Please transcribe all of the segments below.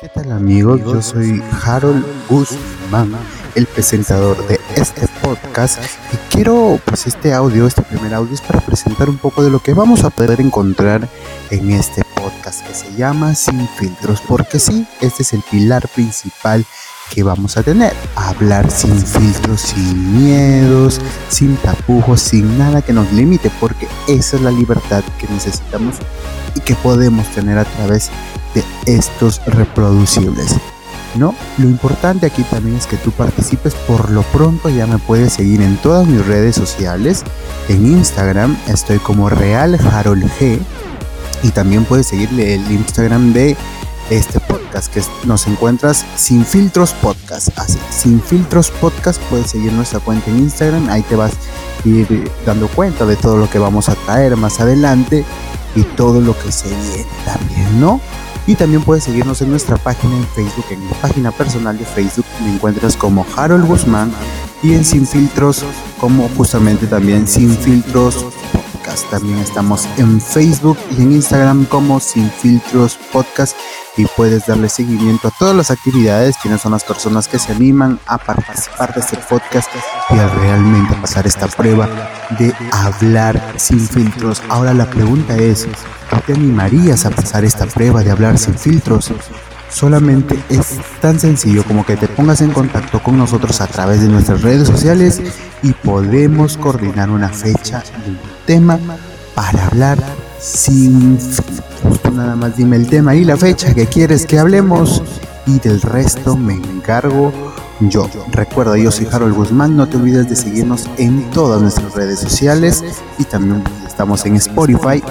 ¿Qué tal amigos? Yo soy Harold Guzmán, el presentador de este podcast y quiero pues este audio, este primer audio es para presentar un poco de lo que vamos a poder encontrar en este podcast que se llama Sin filtros, porque sí, este es el pilar principal que vamos a tener. Hablar sin filtros, sin miedos, sin tapujos, sin nada que nos limite, porque esa es la libertad que necesitamos y que podemos tener a través de estos reproducibles. ¿no? Lo importante aquí también es que tú participes. Por lo pronto ya me puedes seguir en todas mis redes sociales. En Instagram estoy como Real Harold G. Y también puedes seguirle el Instagram de este podcast que nos encuentras sin filtros podcast. Así, sin filtros podcast puedes seguir nuestra cuenta en Instagram. Ahí te vas a ir dando cuenta de todo lo que vamos a traer más adelante y todo lo que se viene también, ¿no? Y también puedes seguirnos en nuestra página en Facebook, en mi página personal de Facebook me encuentras como Harold Guzmán y en Sin Filtros como justamente también Sin Filtros Podcast. También estamos en Facebook y en Instagram como Sin Filtros Podcast y puedes darle seguimiento a todas las actividades, quienes son las personas que se animan a participar de este podcast y a realmente pasar esta prueba de hablar sin filtros. Ahora la pregunta es, te animarías a pasar esta prueba de hablar sin filtros? Solamente es tan sencillo como que te pongas en contacto con nosotros a través de nuestras redes sociales y podemos coordinar una fecha y un tema para hablar sin. Tú nada más dime el tema y la fecha que quieres que hablemos y del resto me encargo yo. Recuerda, yo soy Harold Guzmán, no te olvides de seguirnos en todas nuestras redes sociales y también estamos en Spotify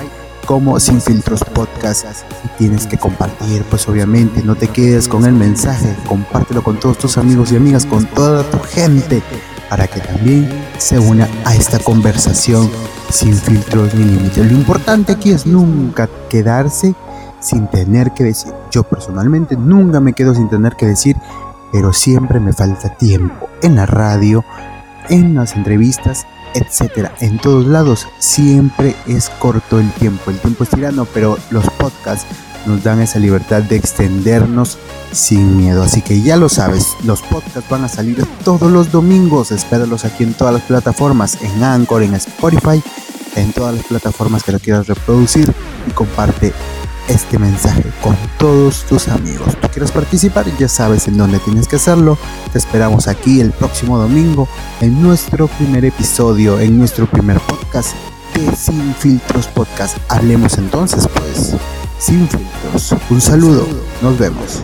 como Sin Filtros Podcast. Y tienes que compartir, pues obviamente, no te quedes con el mensaje, compártelo con todos tus amigos y amigas, con toda tu gente, para que también se una a esta conversación sin filtros ni límites. Lo importante aquí es nunca quedarse sin tener que decir. Yo personalmente nunca me quedo sin tener que decir, pero siempre me falta tiempo en la radio, en las entrevistas etcétera. En todos lados siempre es corto el tiempo. El tiempo es tirano, pero los podcasts nos dan esa libertad de extendernos sin miedo. Así que ya lo sabes, los podcasts van a salir todos los domingos. Espéralos aquí en todas las plataformas, en Anchor, en Spotify, en todas las plataformas que lo quieras reproducir y comparte este mensaje con todos tus amigos. ¿Tú quieres participar? Ya sabes en dónde tienes que hacerlo. Te esperamos aquí el próximo domingo en nuestro primer episodio, en nuestro primer podcast de Sin Filtros Podcast. Hablemos entonces pues, sin filtros. Un saludo, nos vemos.